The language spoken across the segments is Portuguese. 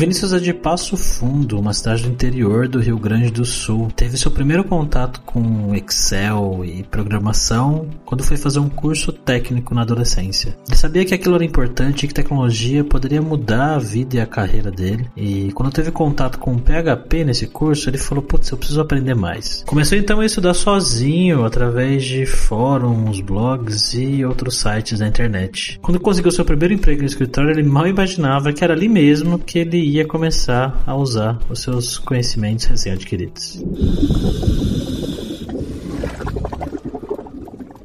Vinícius é de Passo Fundo, uma cidade do interior do Rio Grande do Sul. Teve seu primeiro contato com Excel e programação quando foi fazer um curso técnico na adolescência. Ele sabia que aquilo era importante e que tecnologia poderia mudar a vida e a carreira dele. E quando teve contato com PHP nesse curso, ele falou: Putz, eu preciso aprender mais. Começou então a estudar sozinho através de fóruns, blogs e outros sites da internet. Quando conseguiu seu primeiro emprego no escritório, ele mal imaginava que era ali mesmo que ele ia começar a usar os seus conhecimentos recém-adquiridos.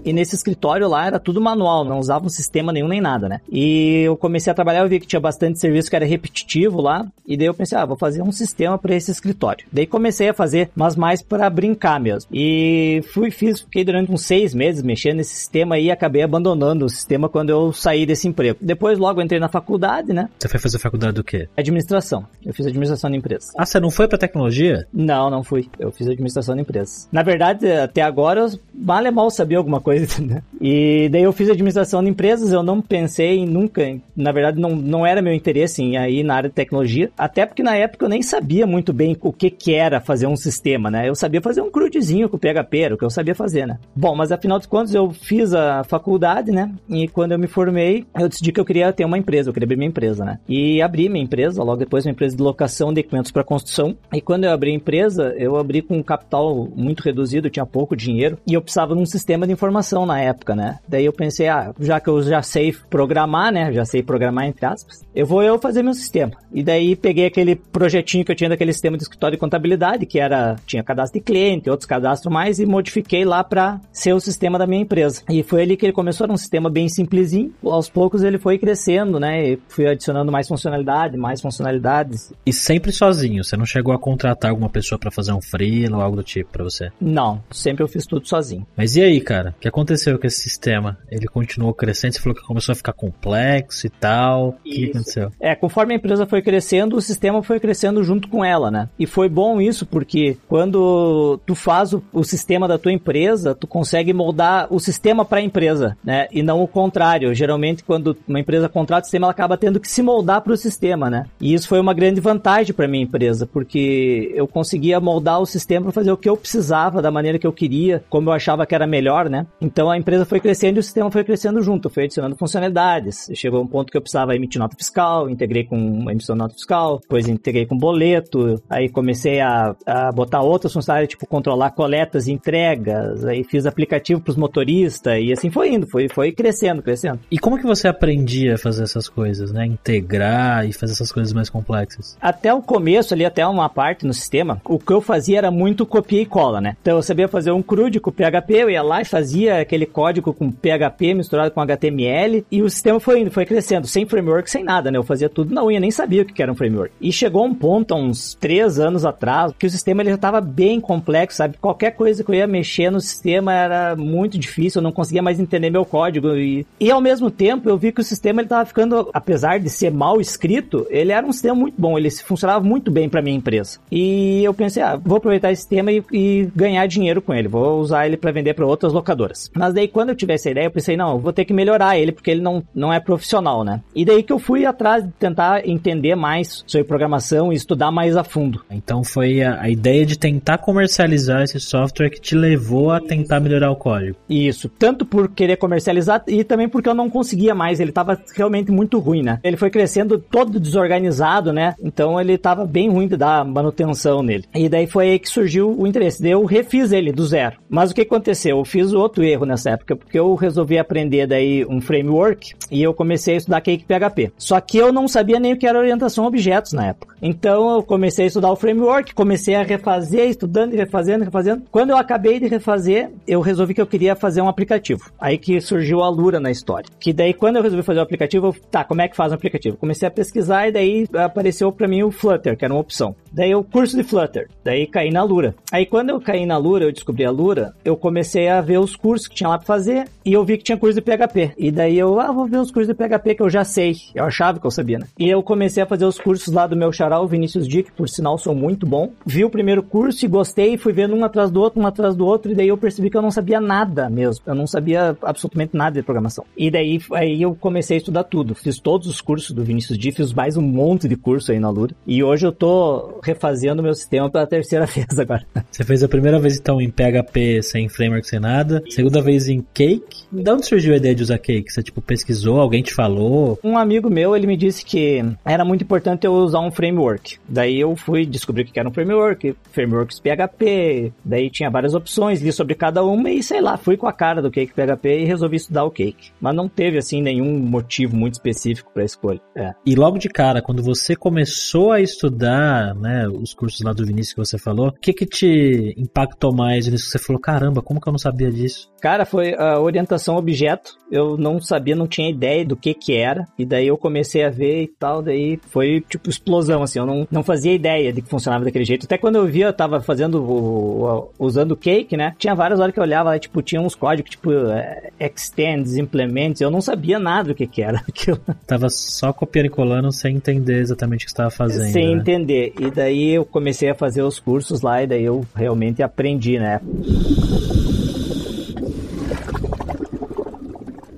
E nesse escritório lá era tudo manual, não usava um sistema nenhum nem nada, né? E eu comecei a trabalhar, eu vi que tinha bastante serviço que era repetitivo lá, e daí eu pensei, ah, vou fazer um sistema para esse escritório. Daí comecei a fazer, mas mais para brincar mesmo. E fui, fiz, fiquei durante uns seis meses mexendo nesse sistema e acabei abandonando o sistema quando eu saí desse emprego. Depois logo entrei na faculdade, né? Você foi fazer faculdade do quê? Administração. Eu fiz administração de empresas. Ah, você não foi para tecnologia? Não, não fui. Eu fiz administração de empresas. Na verdade, até agora eu mal é mal sabia alguma coisa coisa, né? E daí eu fiz administração de empresas, eu não pensei em nunca, na verdade não, não era meu interesse em ir na área de tecnologia, até porque na época eu nem sabia muito bem o que que era fazer um sistema, né? Eu sabia fazer um crudezinho com PHP, era o que eu sabia fazer, né? Bom, mas afinal de contas eu fiz a faculdade, né? E quando eu me formei, eu decidi que eu queria ter uma empresa, eu queria abrir minha empresa, né? E abri minha empresa, logo depois uma empresa de locação de equipamentos para construção. E quando eu abri a empresa, eu abri com um capital muito reduzido, eu tinha pouco dinheiro, e eu precisava de um sistema de informação na época, né? Daí eu pensei, ah, já que eu já sei programar, né? Já sei programar entre aspas, eu vou eu fazer meu sistema. E daí peguei aquele projetinho que eu tinha daquele sistema de escritório de contabilidade, que era tinha cadastro de cliente, outros cadastros mais e modifiquei lá para ser o sistema da minha empresa. E foi ali que ele começou, era um sistema bem simplesinho. Aos poucos ele foi crescendo, né? E fui adicionando mais funcionalidade, mais funcionalidades. E sempre sozinho, você não chegou a contratar alguma pessoa para fazer um freelo ou algo do tipo para você? Não, sempre eu fiz tudo sozinho. Mas e aí, cara? O que aconteceu com esse sistema? Ele continuou crescendo, você falou que começou a ficar complexo e tal. O que aconteceu? É, conforme a empresa foi crescendo, o sistema foi crescendo junto com ela, né? E foi bom isso porque quando tu faz o, o sistema da tua empresa, tu consegue moldar o sistema para a empresa, né? E não o contrário. Geralmente, quando uma empresa contrata o sistema, ela acaba tendo que se moldar para o sistema, né? E isso foi uma grande vantagem para minha empresa, porque eu conseguia moldar o sistema para fazer o que eu precisava, da maneira que eu queria, como eu achava que era melhor, né? Então a empresa foi crescendo e o sistema foi crescendo junto, foi adicionando funcionalidades. Chegou um ponto que eu precisava emitir nota fiscal, integrei com emissão de nota fiscal, depois integrei com boleto, aí comecei a, a botar outras funcionalidades, tipo controlar coletas e entregas, aí fiz aplicativo para os motoristas e assim foi indo, foi, foi crescendo, crescendo. E como que você aprendia a fazer essas coisas, né? Integrar e fazer essas coisas mais complexas? Até o começo ali, até uma parte no sistema, o que eu fazia era muito copia e cola, né? Então eu sabia fazer um CRUD com PHP, eu ia lá e fazia aquele código com PHP misturado com HTML e o sistema foi indo, foi crescendo, sem framework, sem nada, né? Eu fazia tudo na unha, nem sabia o que era um framework. E chegou um ponto, há uns três anos atrás, que o sistema ele já estava bem complexo, sabe? Qualquer coisa que eu ia mexer no sistema era muito difícil, eu não conseguia mais entender meu código. E, e ao mesmo tempo, eu vi que o sistema ele estava ficando, apesar de ser mal escrito, ele era um sistema muito bom, ele funcionava muito bem para minha empresa. E eu pensei, ah, vou aproveitar esse sistema e, e ganhar dinheiro com ele, vou usar ele para vender para outras locadoras. Mas daí, quando eu tive essa ideia, eu pensei, não, eu vou ter que melhorar ele, porque ele não, não é profissional, né? E daí que eu fui atrás de tentar entender mais sobre programação e estudar mais a fundo. Então foi a, a ideia de tentar comercializar esse software que te levou a tentar melhorar o código. Isso, tanto por querer comercializar e também porque eu não conseguia mais, ele estava realmente muito ruim, né? Ele foi crescendo todo desorganizado, né? Então ele estava bem ruim de dar manutenção nele. E daí foi aí que surgiu o interesse. Daí eu refiz ele do zero. Mas o que aconteceu? Eu fiz outro erro nessa época, porque eu resolvi aprender daí um framework e eu comecei a estudar Cake PHP. Só que eu não sabia nem o que era orientação a objetos na época. Então eu comecei a estudar o framework, comecei a refazer, estudando e refazendo, refazendo. Quando eu acabei de refazer, eu resolvi que eu queria fazer um aplicativo. Aí que surgiu a Lura na história. Que daí quando eu resolvi fazer o aplicativo, eu, tá, como é que faz um aplicativo? Comecei a pesquisar e daí apareceu para mim o Flutter, que era uma opção. Daí o curso de Flutter, daí caí na Lura. Aí quando eu caí na Lura, eu descobri a Lura, eu comecei a ver os cursos cursos que tinha lá pra fazer e eu vi que tinha curso de PHP. E daí eu, ah, vou ver os cursos de PHP que eu já sei. Eu achava que eu sabia, né? E eu comecei a fazer os cursos lá do meu xará, o Vinícius Dick, por sinal sou muito bom. Vi o primeiro curso e gostei, fui vendo um atrás do outro, um atrás do outro, e daí eu percebi que eu não sabia nada mesmo. Eu não sabia absolutamente nada de programação. E daí aí eu comecei a estudar tudo. Fiz todos os cursos do Vinícius Dick, fiz mais um monte de curso aí na Lura. E hoje eu tô refazendo meu sistema pela terceira vez agora. Você fez a primeira vez então em PHP sem framework, sem nada. Segunda vez em Cake. Da onde surgiu a ideia de usar Cake? Você tipo pesquisou, alguém te falou? Um amigo meu, ele me disse que era muito importante eu usar um framework. Daí eu fui descobrir o que era um framework, frameworks PHP, daí tinha várias opções, li sobre cada uma e sei lá, fui com a cara do Cake PHP e resolvi estudar o Cake. Mas não teve assim nenhum motivo muito específico para escolha. É. E logo de cara, quando você começou a estudar, né, os cursos lá do Vinícius que você falou, o que que te impactou mais nisso que você falou, caramba, como que eu não sabia disso? Cara, foi a orientação objeto. Eu não sabia, não tinha ideia do que que era. E daí eu comecei a ver e tal. Daí foi tipo explosão, assim. Eu não, não fazia ideia de que funcionava daquele jeito. Até quando eu via, eu tava fazendo o, o usando o cake, né? Tinha várias horas que eu olhava, tipo, tinha uns códigos, tipo, é, extends, implements. Eu não sabia nada do que que era aquilo. Tava só copiando e colando sem entender exatamente o que estava fazendo. Sem né? entender. E daí eu comecei a fazer os cursos lá e daí eu realmente aprendi, né?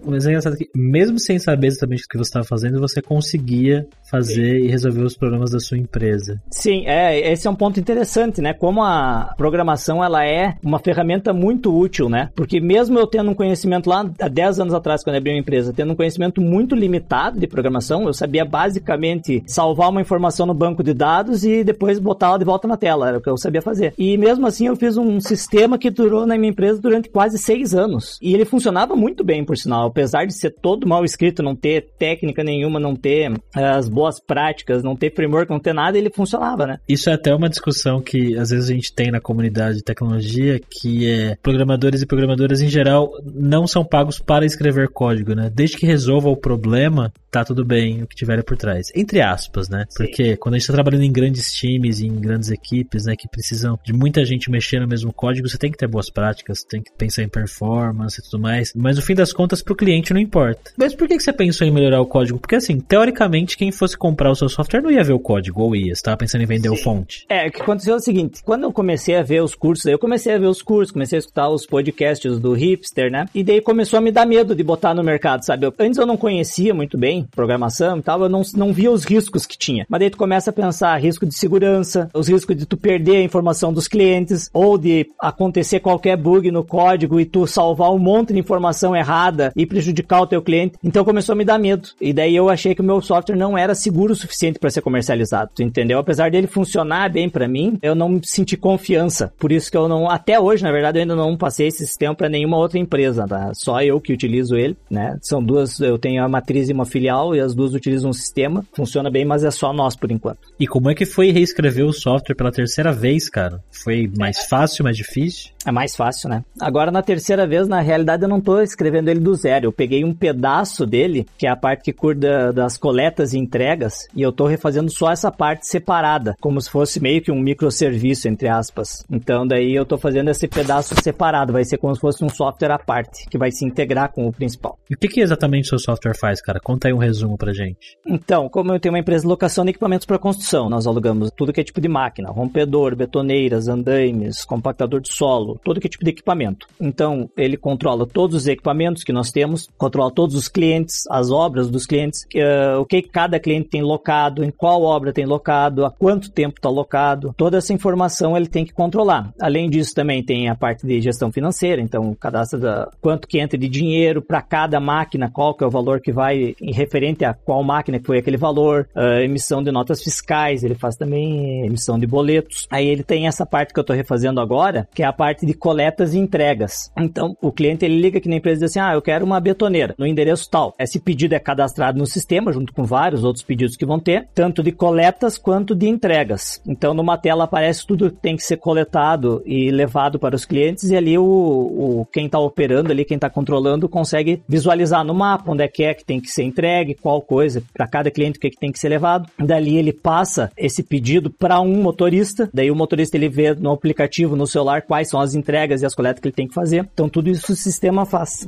Mas é engraçado que, mesmo sem saber exatamente o que você estava fazendo, você conseguia fazer e resolver os problemas da sua empresa. Sim, é, esse é um ponto interessante, né? Como a programação ela é uma ferramenta muito útil, né? Porque mesmo eu tendo um conhecimento lá há 10 anos atrás, quando eu abri uma empresa, tendo um conhecimento muito limitado de programação, eu sabia basicamente salvar uma informação no banco de dados e depois botá-la de volta na tela, era o que eu sabia fazer. E mesmo assim eu fiz um sistema que durou na minha empresa durante quase seis anos. E ele funcionava muito bem, por sinal apesar de ser todo mal escrito, não ter técnica nenhuma, não ter eh, as boas práticas, não ter framework, não ter nada, ele funcionava, né? Isso é até uma discussão que às vezes a gente tem na comunidade de tecnologia, que é programadores e programadoras em geral não são pagos para escrever código, né? Desde que resolva o problema, tá tudo bem o que tiver por trás. Entre aspas, né? Sim. Porque quando a gente está trabalhando em grandes times, em grandes equipes, né, que precisam de muita gente mexer no mesmo código, você tem que ter boas práticas, tem que pensar em performance e tudo mais. Mas no fim das contas, pro cliente não importa. Mas por que você pensou em melhorar o código? Porque assim, teoricamente, quem fosse comprar o seu software não ia ver o código, ou ia, você tava pensando em vender Sim. o fonte. É, o que aconteceu é o seguinte, quando eu comecei a ver os cursos, eu comecei a ver os cursos, comecei a escutar os podcasts do Hipster, né? E daí começou a me dar medo de botar no mercado, sabe? Eu, antes eu não conhecia muito bem programação e tal, eu não, não via os riscos que tinha. Mas daí tu começa a pensar risco de segurança, os riscos de tu perder a informação dos clientes, ou de acontecer qualquer bug no código e tu salvar um monte de informação errada e prejudicar o teu cliente. Então começou a me dar medo. E daí eu achei que o meu software não era seguro o suficiente para ser comercializado, entendeu? Apesar dele funcionar bem para mim, eu não senti confiança. Por isso que eu não, até hoje, na verdade, eu ainda não passei esse sistema para nenhuma outra empresa, tá? Só eu que utilizo ele, né? São duas, eu tenho a matriz e uma filial e as duas utilizam um sistema. Funciona bem, mas é só nós por enquanto. E como é que foi reescrever o software pela terceira vez, cara? Foi mais fácil, mais difícil? É mais fácil, né? Agora, na terceira vez, na realidade, eu não tô escrevendo ele do zero. Eu peguei um pedaço dele, que é a parte que cuida das coletas e entregas, e eu tô refazendo só essa parte separada, como se fosse meio que um microserviço, entre aspas. Então, daí eu tô fazendo esse pedaço separado. Vai ser como se fosse um software à parte, que vai se integrar com o principal. E o que, que exatamente o seu software faz, cara? Conta aí um resumo pra gente. Então, como eu tenho uma empresa de locação de equipamentos para construção, nós alugamos tudo que é tipo de máquina, rompedor, betoneiras, andaimes, compactador de solo, todo que é tipo de equipamento. Então, ele controla todos os equipamentos que nós temos, controla todos os clientes, as obras dos clientes, uh, o que cada cliente tem locado, em qual obra tem locado, há quanto tempo está locado. Toda essa informação ele tem que controlar. Além disso, também tem a parte de gestão financeira, então cadastra da, quanto que entra de dinheiro para cada máquina, qual que é o valor que vai em referente a qual máquina que foi aquele valor, emissão de notas fiscais, ele faz também emissão de boletos. Aí ele tem essa parte que eu estou refazendo agora, que é a parte de coletas e entregas. Então, o cliente ele liga aqui na empresa e diz assim: "Ah, eu quero uma betoneira no endereço tal". Esse pedido é cadastrado no sistema junto com vários outros pedidos que vão ter, tanto de coletas quanto de entregas. Então, numa tela aparece tudo que tem que ser coletado e levado para os clientes e ali o, o quem está operando ali, quem está controlando consegue visualizar no mapa onde é que é que tem que ser entregue entregue, qual coisa, para cada cliente o que, que tem que ser levado. Dali ele passa esse pedido para um motorista, daí o motorista ele vê no aplicativo, no celular, quais são as entregas e as coletas que ele tem que fazer. Então tudo isso o sistema faz.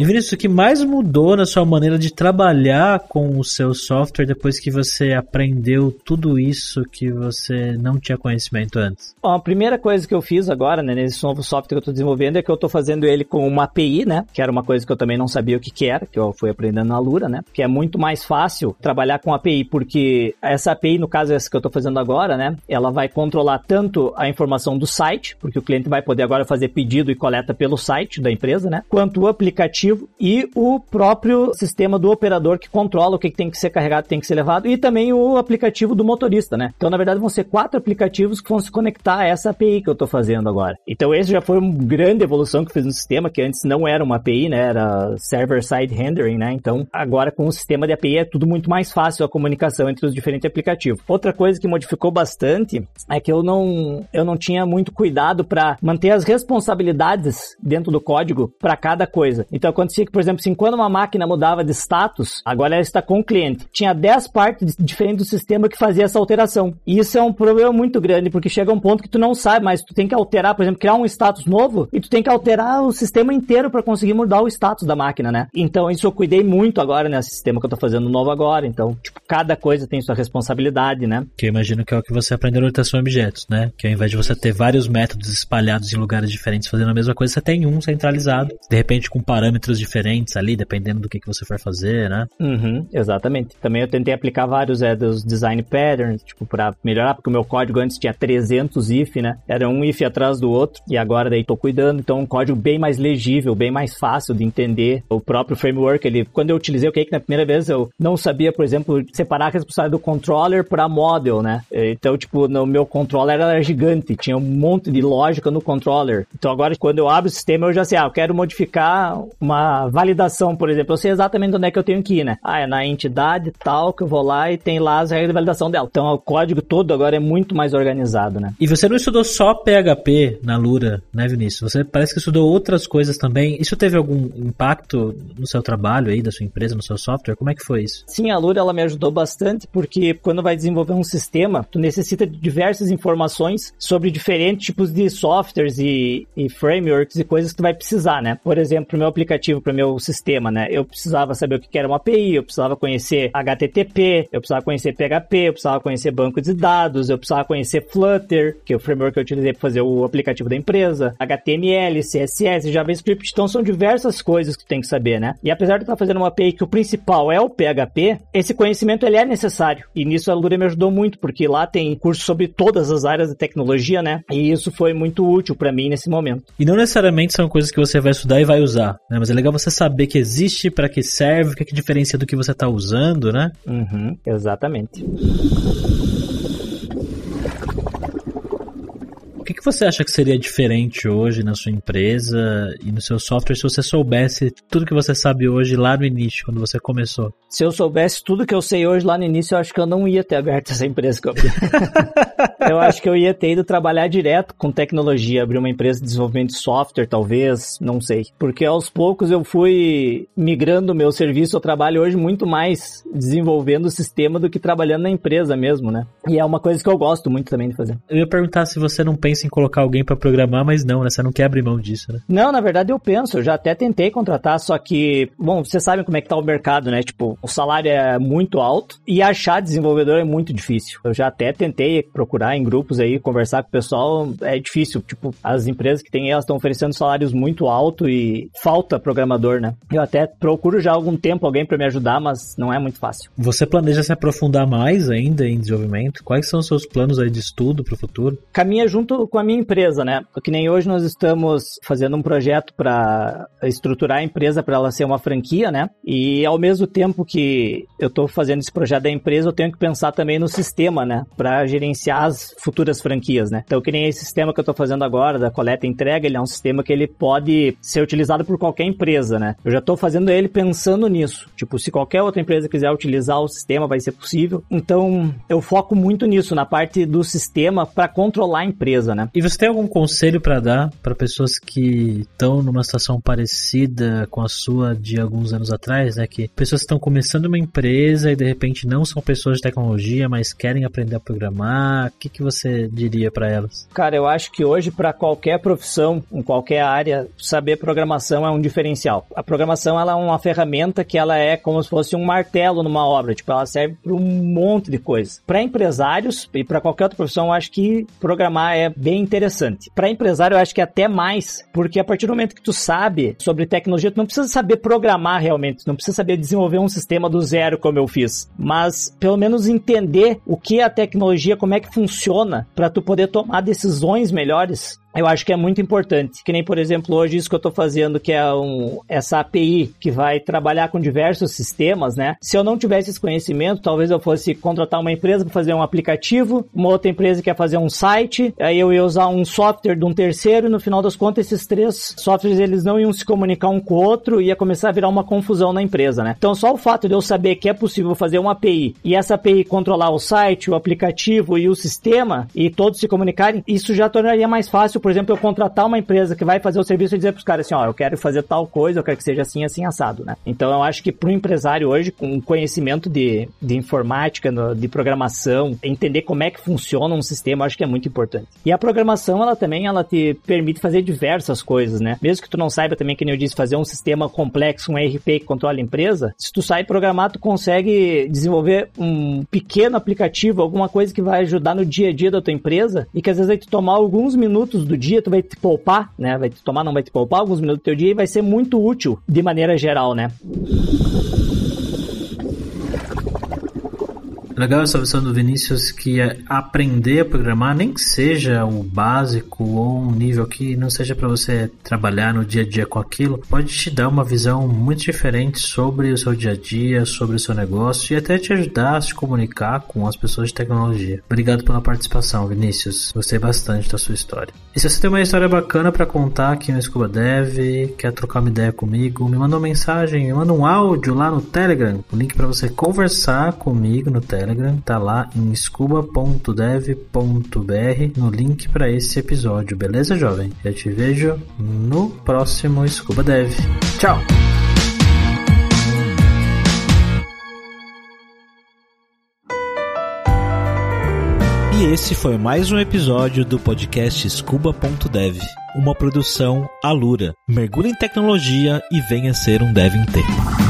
E Vinícius, o que mais mudou na sua maneira de trabalhar com o seu software depois que você aprendeu tudo isso que você não tinha conhecimento antes? Bom, a primeira coisa que eu fiz agora, né, nesse novo software que eu estou desenvolvendo, é que eu estou fazendo ele com uma API, né, que era uma coisa que eu também não sabia o que, que era, que eu fui aprendendo na Lura, né, que é muito mais fácil trabalhar com API, porque essa API, no caso essa que eu estou fazendo agora, né, ela vai controlar tanto a informação do site, porque o cliente vai poder agora fazer pedido e coleta pelo site da empresa, né, quanto o aplicativo aplicativo e o próprio sistema do operador que controla o que tem que ser carregado, tem que ser levado e também o aplicativo do motorista, né? Então, na verdade, vão ser quatro aplicativos que vão se conectar a essa API que eu estou fazendo agora. Então, esse já foi uma grande evolução que fiz no sistema, que antes não era uma API, né? Era server-side rendering, né? Então, agora com o sistema de API é tudo muito mais fácil a comunicação entre os diferentes aplicativos. Outra coisa que modificou bastante é que eu não, eu não tinha muito cuidado para manter as responsabilidades dentro do código para cada coisa. Então, acontecia que, por exemplo, assim, quando uma máquina mudava de status, agora ela está com o cliente. Tinha 10 partes diferentes do sistema que fazia essa alteração. E isso é um problema muito grande, porque chega um ponto que tu não sabe, mas tu tem que alterar, por exemplo, criar um status novo e tu tem que alterar o sistema inteiro para conseguir mudar o status da máquina, né? Então, isso eu cuidei muito agora nesse sistema que eu tô fazendo novo agora. Então, tipo, cada coisa tem sua responsabilidade, né? Que eu imagino que é o que você aprendeu na orientação a objetos, né? Que ao invés de você ter vários métodos espalhados em lugares diferentes fazendo a mesma coisa, você tem um centralizado, de repente com parâmetros parâmetros diferentes ali, dependendo do que, que você for fazer, né? Uhum, exatamente. Também eu tentei aplicar vários é, dos design patterns, tipo, para melhorar, porque o meu código antes tinha 300 if, né? Era um if atrás do outro, e agora daí tô cuidando, então um código bem mais legível, bem mais fácil de entender. O próprio framework, ele, quando eu utilizei o Cake na primeira vez, eu não sabia, por exemplo, separar a responsabilidade do controller para model, né? Então, tipo, no meu controller era gigante, tinha um monte de lógica no controller. Então agora, quando eu abro o sistema, eu já sei, ah, eu quero modificar uma validação, por exemplo, eu sei exatamente onde é que eu tenho que ir, né? Ah, é na entidade tal que eu vou lá e tem lá as regras de validação dela. Então o código todo agora é muito mais organizado, né? E você não estudou só PHP na Lura, né, Vinícius? Você parece que estudou outras coisas também. Isso teve algum impacto no seu trabalho aí, da sua empresa, no seu software? Como é que foi isso? Sim, a Lura ela me ajudou bastante porque quando vai desenvolver um sistema, tu necessita de diversas informações sobre diferentes tipos de softwares e, e frameworks e coisas que tu vai precisar, né? Por exemplo, o meu aplicativo aplicativo para o meu sistema, né? Eu precisava saber o que era uma API, eu precisava conhecer HTTP, eu precisava conhecer PHP, eu precisava conhecer banco de dados, eu precisava conhecer Flutter, que é o framework que eu utilizei para fazer o aplicativo da empresa, HTML, CSS, JavaScript. Então são diversas coisas que tem que saber, né? E apesar de estar fazendo uma API que o principal é o PHP, esse conhecimento ele é necessário. E nisso a Lura me ajudou muito, porque lá tem curso sobre todas as áreas de tecnologia, né? E isso foi muito útil para mim nesse momento. E não necessariamente são coisas que você vai estudar e vai usar, né? Mas é legal você saber que existe, para que serve, o que, é que diferencia do que você está usando, né? Uhum, exatamente. Que, você acha que seria diferente hoje na sua empresa e no seu software se você soubesse tudo que você sabe hoje lá no início, quando você começou? Se eu soubesse tudo que eu sei hoje lá no início, eu acho que eu não ia ter aberto essa empresa que eu abri. eu acho que eu ia ter ido trabalhar direto com tecnologia, abrir uma empresa de desenvolvimento de software, talvez, não sei. Porque aos poucos eu fui migrando o meu serviço, eu trabalho hoje muito mais desenvolvendo o sistema do que trabalhando na empresa mesmo, né? E é uma coisa que eu gosto muito também de fazer. Eu ia perguntar se você não pensa em colocar alguém para programar, mas não, né? Você não quer abrir mão disso, né? Não, na verdade eu penso, eu já até tentei contratar, só que, bom, vocês sabem como é que tá o mercado, né? Tipo, o salário é muito alto e achar desenvolvedor é muito difícil. Eu já até tentei procurar em grupos aí, conversar com o pessoal, é difícil. Tipo, as empresas que tem elas estão oferecendo salários muito altos e falta programador, né? Eu até procuro já há algum tempo alguém para me ajudar, mas não é muito fácil. Você planeja se aprofundar mais ainda em desenvolvimento? Quais são os seus planos aí de estudo para o futuro? Caminha junto com a minha empresa, né? Que nem hoje nós estamos fazendo um projeto para estruturar a empresa para ela ser uma franquia, né? E ao mesmo tempo que eu estou fazendo esse projeto da empresa, eu tenho que pensar também no sistema, né? Para gerenciar as futuras franquias, né? Então, que nem esse sistema que eu estou fazendo agora da coleta e entrega, ele é um sistema que ele pode ser utilizado por qualquer empresa, né? Eu já estou fazendo ele pensando nisso. Tipo, se qualquer outra empresa quiser utilizar o sistema, vai ser possível. Então, eu foco muito nisso, na parte do sistema para controlar a empresa, né? E você tem algum conselho para dar para pessoas que estão numa situação parecida com a sua de alguns anos atrás, né? Que pessoas estão começando uma empresa e de repente não são pessoas de tecnologia, mas querem aprender a programar. O que, que você diria para elas? Cara, eu acho que hoje para qualquer profissão, em qualquer área, saber programação é um diferencial. A programação ela é uma ferramenta que ela é como se fosse um martelo numa obra, tipo, ela serve para um monte de coisas. Para empresários e para qualquer outra profissão, eu acho que programar é bem interessante. Para empresário, eu acho que é até mais, porque a partir do momento que tu sabe sobre tecnologia, tu não precisa saber programar realmente, tu não precisa saber desenvolver um sistema do zero como eu fiz, mas pelo menos entender o que é a tecnologia, como é que funciona, para tu poder tomar decisões melhores eu acho que é muito importante. Que nem, por exemplo, hoje isso que eu estou fazendo, que é um, essa API que vai trabalhar com diversos sistemas, né? Se eu não tivesse esse conhecimento, talvez eu fosse contratar uma empresa para fazer um aplicativo, uma outra empresa quer fazer um site, aí eu ia usar um software de um terceiro e no final das contas esses três softwares eles não iam se comunicar um com o outro e ia começar a virar uma confusão na empresa, né? Então só o fato de eu saber que é possível fazer uma API e essa API controlar o site, o aplicativo e o sistema e todos se comunicarem, isso já tornaria mais fácil por exemplo, eu contratar uma empresa que vai fazer o serviço e dizer para os caras assim, ó, eu quero fazer tal coisa, eu quero que seja assim, assim, assado, né? Então eu acho que para o empresário hoje, com conhecimento de, de informática, de programação, entender como é que funciona um sistema, eu acho que é muito importante. E a programação, ela também, ela te permite fazer diversas coisas, né? Mesmo que tu não saiba também, que nem eu disse, fazer um sistema complexo, um ERP que controla a empresa, se tu sai programar, tu consegue desenvolver um pequeno aplicativo, alguma coisa que vai ajudar no dia a dia da tua empresa e que às vezes vai te tomar alguns minutos do dia, tu vai te poupar, né? Vai te tomar, não vai te poupar alguns minutos do teu dia e vai ser muito útil de maneira geral, né? Legal essa visão do Vinícius que é aprender a programar, nem que seja o básico ou um nível que não seja para você trabalhar no dia a dia com aquilo, pode te dar uma visão muito diferente sobre o seu dia a dia, sobre o seu negócio e até te ajudar a se comunicar com as pessoas de tecnologia. Obrigado pela participação, Vinícius. Gostei bastante da sua história. E se você tem uma história bacana para contar aqui no Scuba Dev, quer trocar uma ideia comigo, me manda uma mensagem, me manda um áudio lá no Telegram, o link para você conversar comigo no Telegram Telegram tá lá em scuba.dev.br no link para esse episódio, beleza, jovem? Eu te vejo no próximo Scuba Dev. Tchau! E esse foi mais um episódio do podcast Scuba.dev, uma produção Alura. Mergulhe em tecnologia e venha ser um dev inteiro.